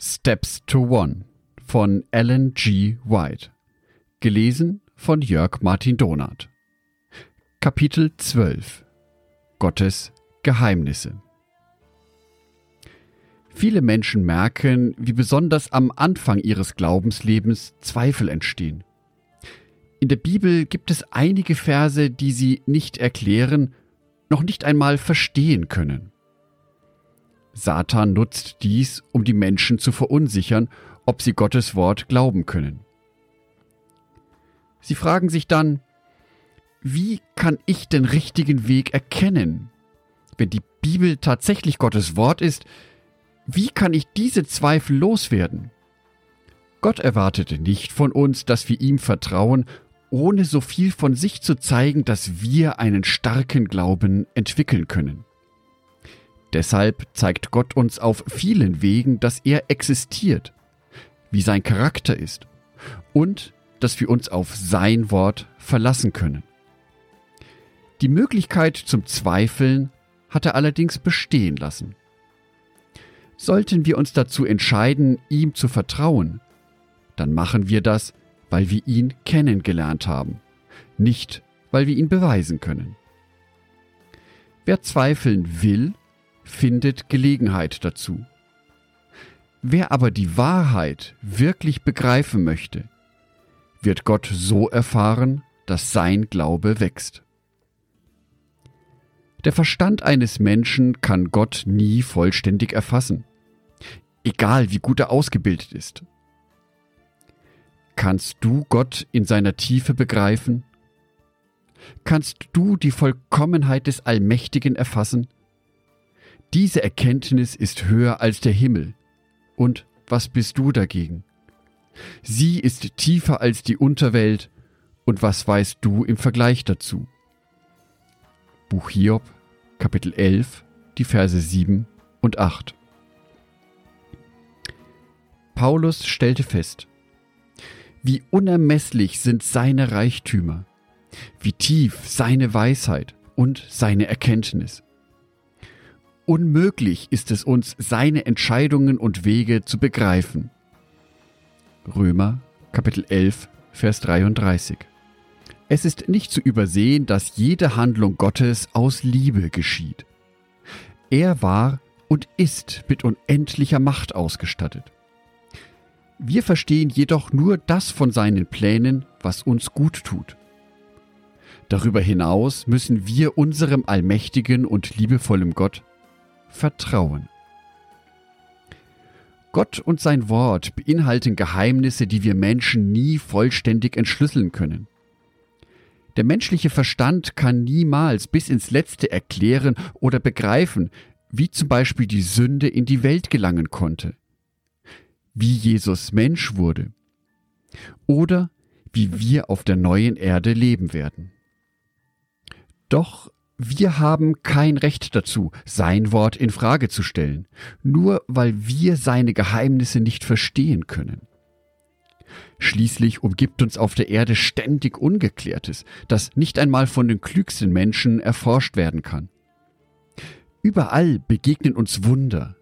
Steps to One von Alan G. White. Gelesen von Jörg Martin Donath. Kapitel 12 Gottes Geheimnisse. Viele Menschen merken, wie besonders am Anfang ihres Glaubenslebens Zweifel entstehen. In der Bibel gibt es einige Verse, die sie nicht erklären, noch nicht einmal verstehen können. Satan nutzt dies, um die Menschen zu verunsichern, ob sie Gottes Wort glauben können. Sie fragen sich dann, wie kann ich den richtigen Weg erkennen? Wenn die Bibel tatsächlich Gottes Wort ist, wie kann ich diese Zweifel loswerden? Gott erwartete nicht von uns, dass wir ihm vertrauen, ohne so viel von sich zu zeigen, dass wir einen starken Glauben entwickeln können. Deshalb zeigt Gott uns auf vielen Wegen, dass er existiert, wie sein Charakter ist und dass wir uns auf sein Wort verlassen können. Die Möglichkeit zum Zweifeln hat er allerdings bestehen lassen. Sollten wir uns dazu entscheiden, ihm zu vertrauen, dann machen wir das, weil wir ihn kennengelernt haben, nicht weil wir ihn beweisen können. Wer zweifeln will, findet Gelegenheit dazu. Wer aber die Wahrheit wirklich begreifen möchte, wird Gott so erfahren, dass sein Glaube wächst. Der Verstand eines Menschen kann Gott nie vollständig erfassen, egal wie gut er ausgebildet ist. Kannst du Gott in seiner Tiefe begreifen? Kannst du die Vollkommenheit des Allmächtigen erfassen? Diese Erkenntnis ist höher als der Himmel. Und was bist du dagegen? Sie ist tiefer als die Unterwelt. Und was weißt du im Vergleich dazu? Buch Hiob, Kapitel 11, die Verse 7 und 8. Paulus stellte fest, wie unermesslich sind seine Reichtümer, wie tief seine Weisheit und seine Erkenntnis. Unmöglich ist es uns, seine Entscheidungen und Wege zu begreifen. Römer Kapitel 11, Vers 33. Es ist nicht zu übersehen, dass jede Handlung Gottes aus Liebe geschieht. Er war und ist mit unendlicher Macht ausgestattet. Wir verstehen jedoch nur das von seinen Plänen, was uns gut tut. Darüber hinaus müssen wir unserem allmächtigen und liebevollen Gott Vertrauen. Gott und sein Wort beinhalten Geheimnisse, die wir Menschen nie vollständig entschlüsseln können. Der menschliche Verstand kann niemals bis ins Letzte erklären oder begreifen, wie zum Beispiel die Sünde in die Welt gelangen konnte, wie Jesus Mensch wurde oder wie wir auf der neuen Erde leben werden. Doch wir haben kein Recht dazu, sein Wort in Frage zu stellen, nur weil wir seine Geheimnisse nicht verstehen können. Schließlich umgibt uns auf der Erde ständig Ungeklärtes, das nicht einmal von den klügsten Menschen erforscht werden kann. Überall begegnen uns Wunder.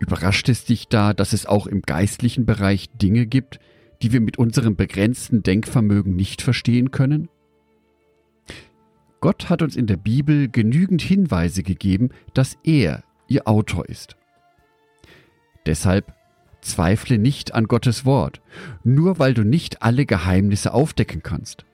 Überrascht es dich da, dass es auch im geistlichen Bereich Dinge gibt, die wir mit unserem begrenzten Denkvermögen nicht verstehen können? Gott hat uns in der Bibel genügend Hinweise gegeben, dass er ihr Autor ist. Deshalb zweifle nicht an Gottes Wort, nur weil du nicht alle Geheimnisse aufdecken kannst.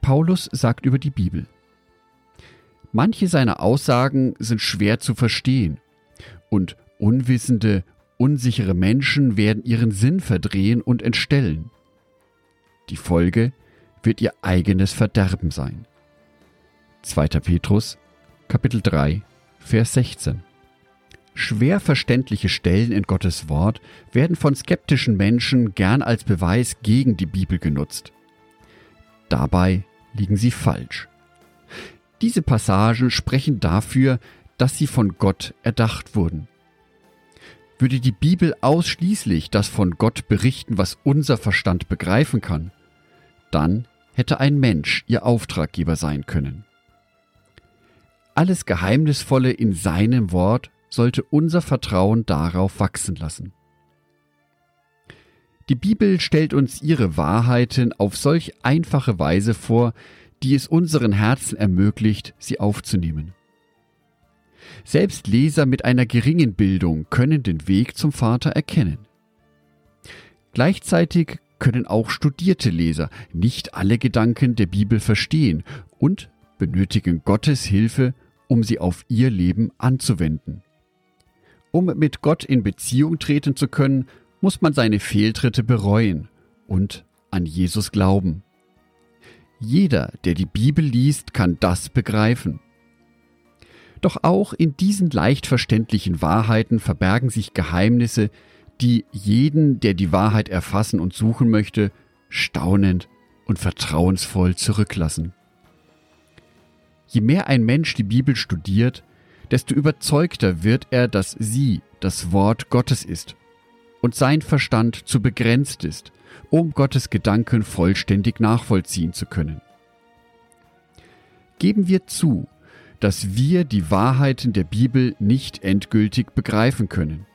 Paulus sagt über die Bibel, Manche seiner Aussagen sind schwer zu verstehen und unwissende, unsichere Menschen werden ihren Sinn verdrehen und entstellen. Die Folge wird ihr eigenes Verderben sein. 2. Petrus, Kapitel 3, Vers 16. Schwer verständliche Stellen in Gottes Wort werden von skeptischen Menschen gern als Beweis gegen die Bibel genutzt. Dabei liegen sie falsch. Diese Passagen sprechen dafür, dass sie von Gott erdacht wurden. Würde die Bibel ausschließlich das von Gott berichten, was unser Verstand begreifen kann, dann hätte ein Mensch ihr Auftraggeber sein können. Alles Geheimnisvolle in seinem Wort sollte unser Vertrauen darauf wachsen lassen. Die Bibel stellt uns ihre Wahrheiten auf solch einfache Weise vor, die es unseren Herzen ermöglicht, sie aufzunehmen. Selbst Leser mit einer geringen Bildung können den Weg zum Vater erkennen. Gleichzeitig können auch studierte Leser nicht alle Gedanken der Bibel verstehen und benötigen Gottes Hilfe, um sie auf ihr Leben anzuwenden. Um mit Gott in Beziehung treten zu können, muss man seine Fehltritte bereuen und an Jesus glauben. Jeder, der die Bibel liest, kann das begreifen. Doch auch in diesen leicht verständlichen Wahrheiten verbergen sich Geheimnisse, die jeden, der die Wahrheit erfassen und suchen möchte, staunend und vertrauensvoll zurücklassen. Je mehr ein Mensch die Bibel studiert, desto überzeugter wird er, dass sie das Wort Gottes ist und sein Verstand zu begrenzt ist, um Gottes Gedanken vollständig nachvollziehen zu können. Geben wir zu, dass wir die Wahrheiten der Bibel nicht endgültig begreifen können.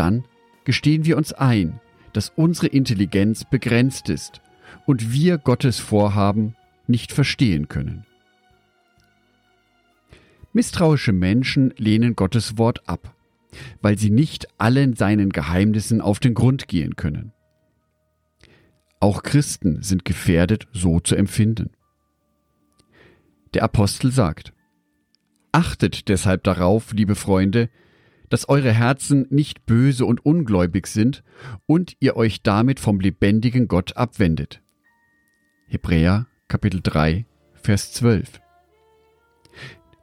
Dann gestehen wir uns ein, dass unsere Intelligenz begrenzt ist und wir Gottes Vorhaben nicht verstehen können. Misstrauische Menschen lehnen Gottes Wort ab, weil sie nicht allen seinen Geheimnissen auf den Grund gehen können. Auch Christen sind gefährdet, so zu empfinden. Der Apostel sagt, Achtet deshalb darauf, liebe Freunde, dass eure Herzen nicht böse und ungläubig sind und ihr euch damit vom lebendigen Gott abwendet. Hebräer Kapitel 3, Vers 12.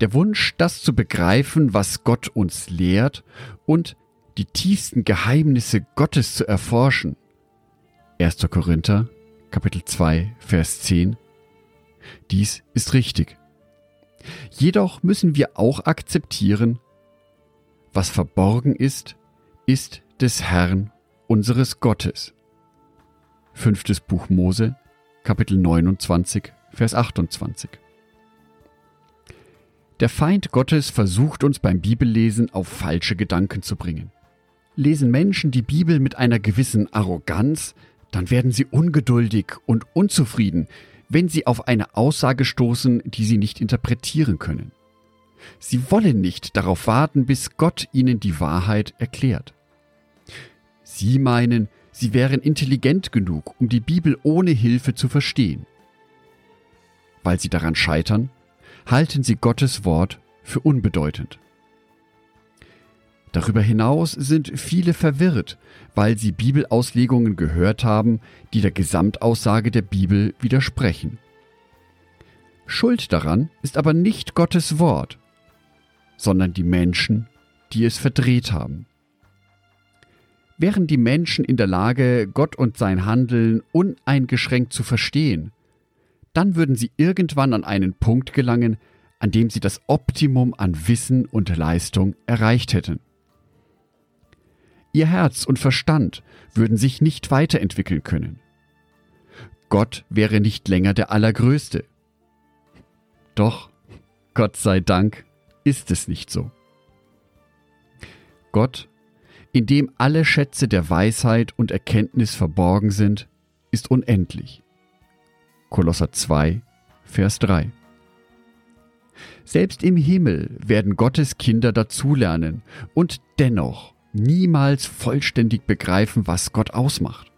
Der Wunsch, das zu begreifen, was Gott uns lehrt und die tiefsten Geheimnisse Gottes zu erforschen. 1. Korinther Kapitel 2, Vers 10. Dies ist richtig. Jedoch müssen wir auch akzeptieren, was verborgen ist, ist des Herrn unseres Gottes. Fünftes Buch Mose, Kapitel 29, Vers 28. Der Feind Gottes versucht uns beim Bibellesen auf falsche Gedanken zu bringen. Lesen Menschen die Bibel mit einer gewissen Arroganz, dann werden sie ungeduldig und unzufrieden, wenn sie auf eine Aussage stoßen, die sie nicht interpretieren können. Sie wollen nicht darauf warten, bis Gott ihnen die Wahrheit erklärt. Sie meinen, sie wären intelligent genug, um die Bibel ohne Hilfe zu verstehen. Weil sie daran scheitern, halten sie Gottes Wort für unbedeutend. Darüber hinaus sind viele verwirrt, weil sie Bibelauslegungen gehört haben, die der Gesamtaussage der Bibel widersprechen. Schuld daran ist aber nicht Gottes Wort, sondern die Menschen, die es verdreht haben. Wären die Menschen in der Lage, Gott und sein Handeln uneingeschränkt zu verstehen, dann würden sie irgendwann an einen Punkt gelangen, an dem sie das Optimum an Wissen und Leistung erreicht hätten. Ihr Herz und Verstand würden sich nicht weiterentwickeln können. Gott wäre nicht länger der Allergrößte. Doch, Gott sei Dank, ist es nicht so. Gott, in dem alle Schätze der Weisheit und Erkenntnis verborgen sind, ist unendlich. Kolosser 2, Vers 3. Selbst im Himmel werden Gottes Kinder dazulernen und dennoch niemals vollständig begreifen, was Gott ausmacht.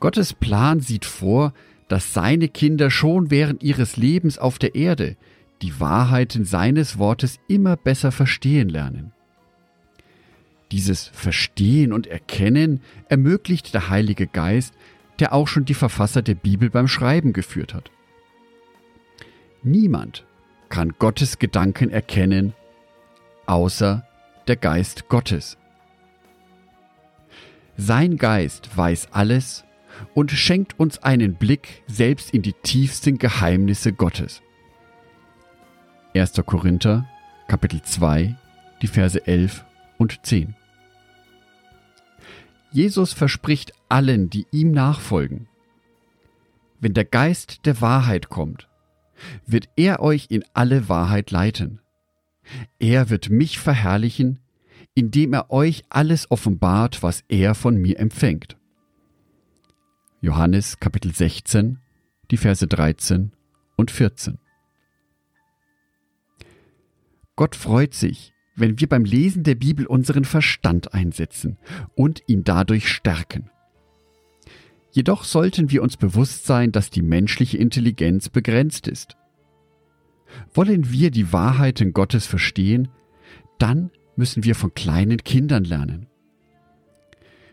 Gottes Plan sieht vor, dass seine Kinder schon während ihres Lebens auf der Erde die Wahrheiten seines Wortes immer besser verstehen lernen. Dieses Verstehen und Erkennen ermöglicht der Heilige Geist, der auch schon die Verfasser der Bibel beim Schreiben geführt hat. Niemand kann Gottes Gedanken erkennen, außer der Geist Gottes. Sein Geist weiß alles und schenkt uns einen Blick selbst in die tiefsten Geheimnisse Gottes. 1. Korinther, Kapitel 2, die Verse 11 und 10. Jesus verspricht allen, die ihm nachfolgen, wenn der Geist der Wahrheit kommt, wird er euch in alle Wahrheit leiten. Er wird mich verherrlichen, indem er euch alles offenbart, was er von mir empfängt. Johannes Kapitel 16, die Verse 13 und 14. Gott freut sich, wenn wir beim Lesen der Bibel unseren Verstand einsetzen und ihn dadurch stärken. Jedoch sollten wir uns bewusst sein, dass die menschliche Intelligenz begrenzt ist. Wollen wir die Wahrheiten Gottes verstehen, dann müssen wir von kleinen Kindern lernen.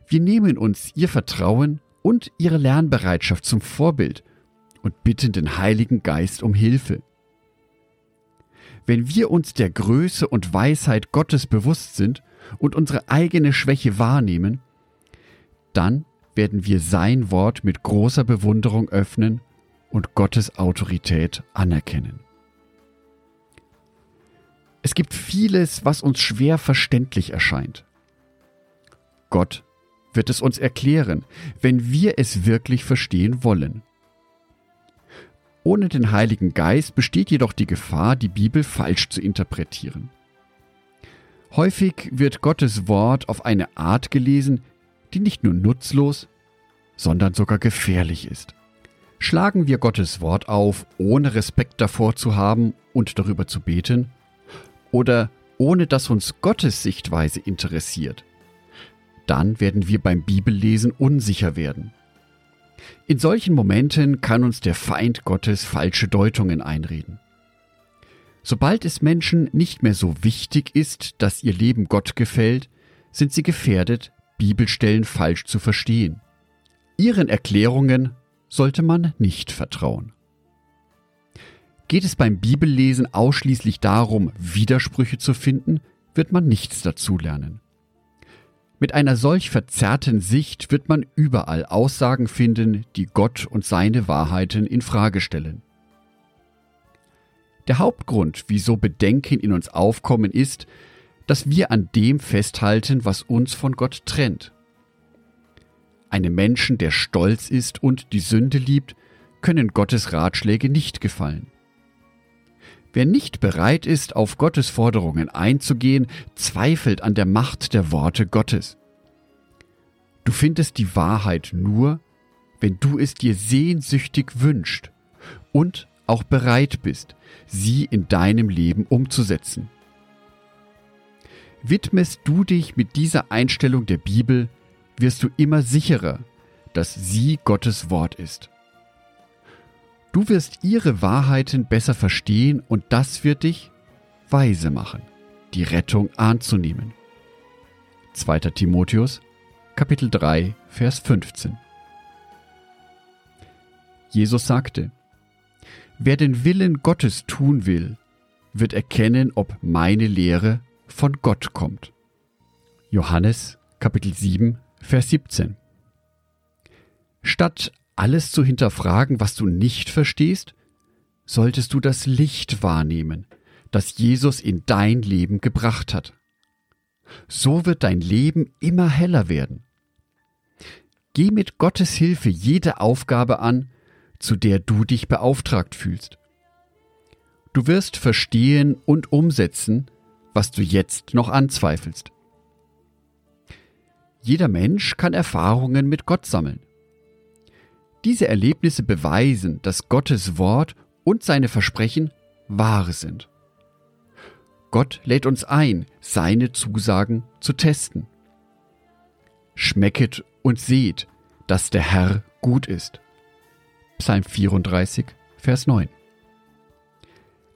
Wir nehmen uns ihr Vertrauen und ihre Lernbereitschaft zum Vorbild und bitten den Heiligen Geist um Hilfe. Wenn wir uns der Größe und Weisheit Gottes bewusst sind und unsere eigene Schwäche wahrnehmen, dann werden wir sein Wort mit großer Bewunderung öffnen und Gottes Autorität anerkennen. Es gibt vieles, was uns schwer verständlich erscheint. Gott wird es uns erklären, wenn wir es wirklich verstehen wollen. Ohne den Heiligen Geist besteht jedoch die Gefahr, die Bibel falsch zu interpretieren. Häufig wird Gottes Wort auf eine Art gelesen, die nicht nur nutzlos, sondern sogar gefährlich ist. Schlagen wir Gottes Wort auf, ohne Respekt davor zu haben und darüber zu beten, oder ohne dass uns Gottes Sichtweise interessiert, dann werden wir beim Bibellesen unsicher werden. In solchen Momenten kann uns der Feind Gottes falsche Deutungen einreden. Sobald es Menschen nicht mehr so wichtig ist, dass ihr Leben Gott gefällt, sind sie gefährdet, Bibelstellen falsch zu verstehen. Ihren Erklärungen sollte man nicht vertrauen. Geht es beim Bibellesen ausschließlich darum, Widersprüche zu finden, wird man nichts dazulernen. Mit einer solch verzerrten Sicht wird man überall Aussagen finden, die Gott und seine Wahrheiten in Frage stellen. Der Hauptgrund, wieso Bedenken in uns aufkommen, ist, dass wir an dem festhalten, was uns von Gott trennt. Einem Menschen, der stolz ist und die Sünde liebt, können Gottes Ratschläge nicht gefallen. Wer nicht bereit ist, auf Gottes Forderungen einzugehen, zweifelt an der Macht der Worte Gottes. Du findest die Wahrheit nur, wenn du es dir sehnsüchtig wünscht und auch bereit bist, sie in deinem Leben umzusetzen. Widmest du dich mit dieser Einstellung der Bibel, wirst du immer sicherer, dass sie Gottes Wort ist. Du wirst ihre Wahrheiten besser verstehen und das wird dich weise machen, die Rettung anzunehmen. 2. Timotheus, Kapitel 3, Vers 15. Jesus sagte, Wer den Willen Gottes tun will, wird erkennen, ob meine Lehre von Gott kommt. Johannes Kapitel 7, Vers 17. Statt alles zu hinterfragen, was du nicht verstehst, solltest du das Licht wahrnehmen, das Jesus in dein Leben gebracht hat. So wird dein Leben immer heller werden. Geh mit Gottes Hilfe jede Aufgabe an, zu der du dich beauftragt fühlst. Du wirst verstehen und umsetzen, was du jetzt noch anzweifelst. Jeder Mensch kann Erfahrungen mit Gott sammeln. Diese Erlebnisse beweisen, dass Gottes Wort und seine Versprechen wahr sind. Gott lädt uns ein, seine Zusagen zu testen. Schmecket und seht, dass der Herr gut ist. Psalm 34, Vers 9.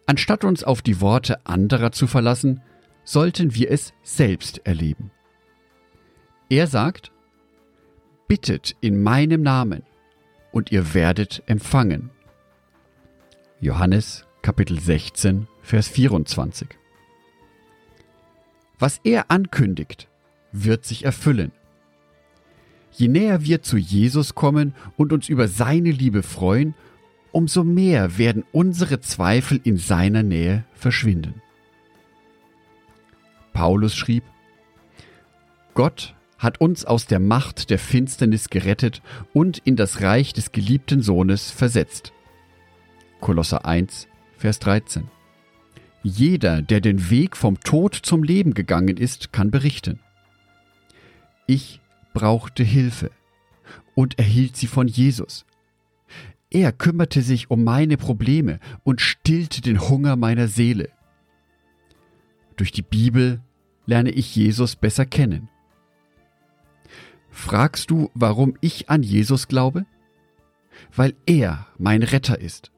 Anstatt uns auf die Worte anderer zu verlassen, sollten wir es selbst erleben. Er sagt, Bittet in meinem Namen, und ihr werdet empfangen. Johannes Kapitel 16, Vers 24. Was er ankündigt, wird sich erfüllen. Je näher wir zu Jesus kommen und uns über seine Liebe freuen, umso mehr werden unsere Zweifel in seiner Nähe verschwinden. Paulus schrieb, Gott hat uns aus der Macht der Finsternis gerettet und in das Reich des geliebten Sohnes versetzt. Kolosser 1, Vers 13. Jeder, der den Weg vom Tod zum Leben gegangen ist, kann berichten. Ich brauchte Hilfe und erhielt sie von Jesus. Er kümmerte sich um meine Probleme und stillte den Hunger meiner Seele. Durch die Bibel lerne ich Jesus besser kennen. Fragst du, warum ich an Jesus glaube? Weil er mein Retter ist.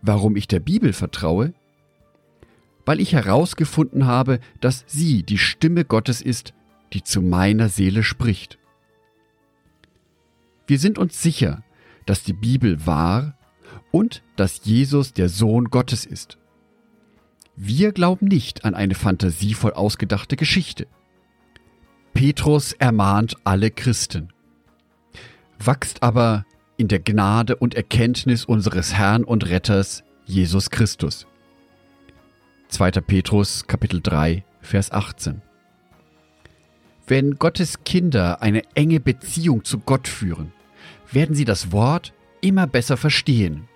Warum ich der Bibel vertraue? Weil ich herausgefunden habe, dass sie die Stimme Gottes ist, die zu meiner Seele spricht. Wir sind uns sicher, dass die Bibel wahr und dass Jesus der Sohn Gottes ist. Wir glauben nicht an eine fantasievoll ausgedachte Geschichte. Petrus ermahnt alle Christen. Wachst aber in der Gnade und Erkenntnis unseres Herrn und Retters Jesus Christus. 2. Petrus Kapitel 3 Vers 18 Wenn Gottes Kinder eine enge Beziehung zu Gott führen, werden sie das Wort immer besser verstehen.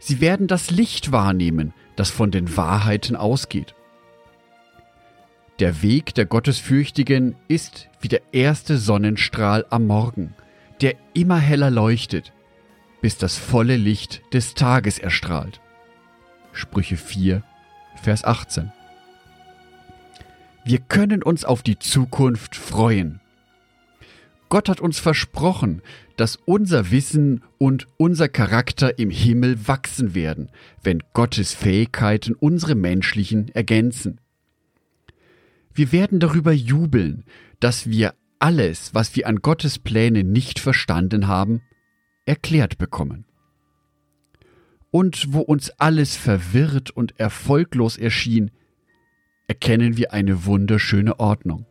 Sie werden das Licht wahrnehmen, das von den Wahrheiten ausgeht. Der Weg der Gottesfürchtigen ist wie der erste Sonnenstrahl am Morgen, der immer heller leuchtet, bis das volle Licht des Tages erstrahlt. Sprüche 4, Vers 18. Wir können uns auf die Zukunft freuen. Gott hat uns versprochen, dass unser Wissen und unser Charakter im Himmel wachsen werden, wenn Gottes Fähigkeiten unsere menschlichen ergänzen. Wir werden darüber jubeln, dass wir alles, was wir an Gottes Pläne nicht verstanden haben, erklärt bekommen. Und wo uns alles verwirrt und erfolglos erschien, erkennen wir eine wunderschöne Ordnung.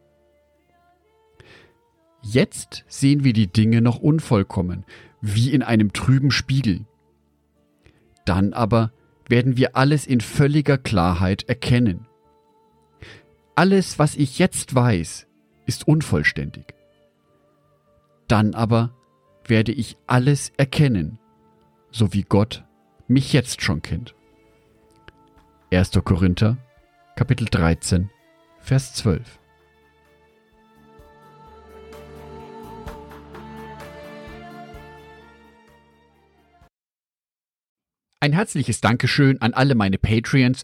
Jetzt sehen wir die Dinge noch unvollkommen, wie in einem trüben Spiegel. Dann aber werden wir alles in völliger Klarheit erkennen. Alles, was ich jetzt weiß, ist unvollständig. Dann aber werde ich alles erkennen, so wie Gott mich jetzt schon kennt. 1. Korinther, Kapitel 13, Vers 12. Ein herzliches Dankeschön an alle meine Patreons,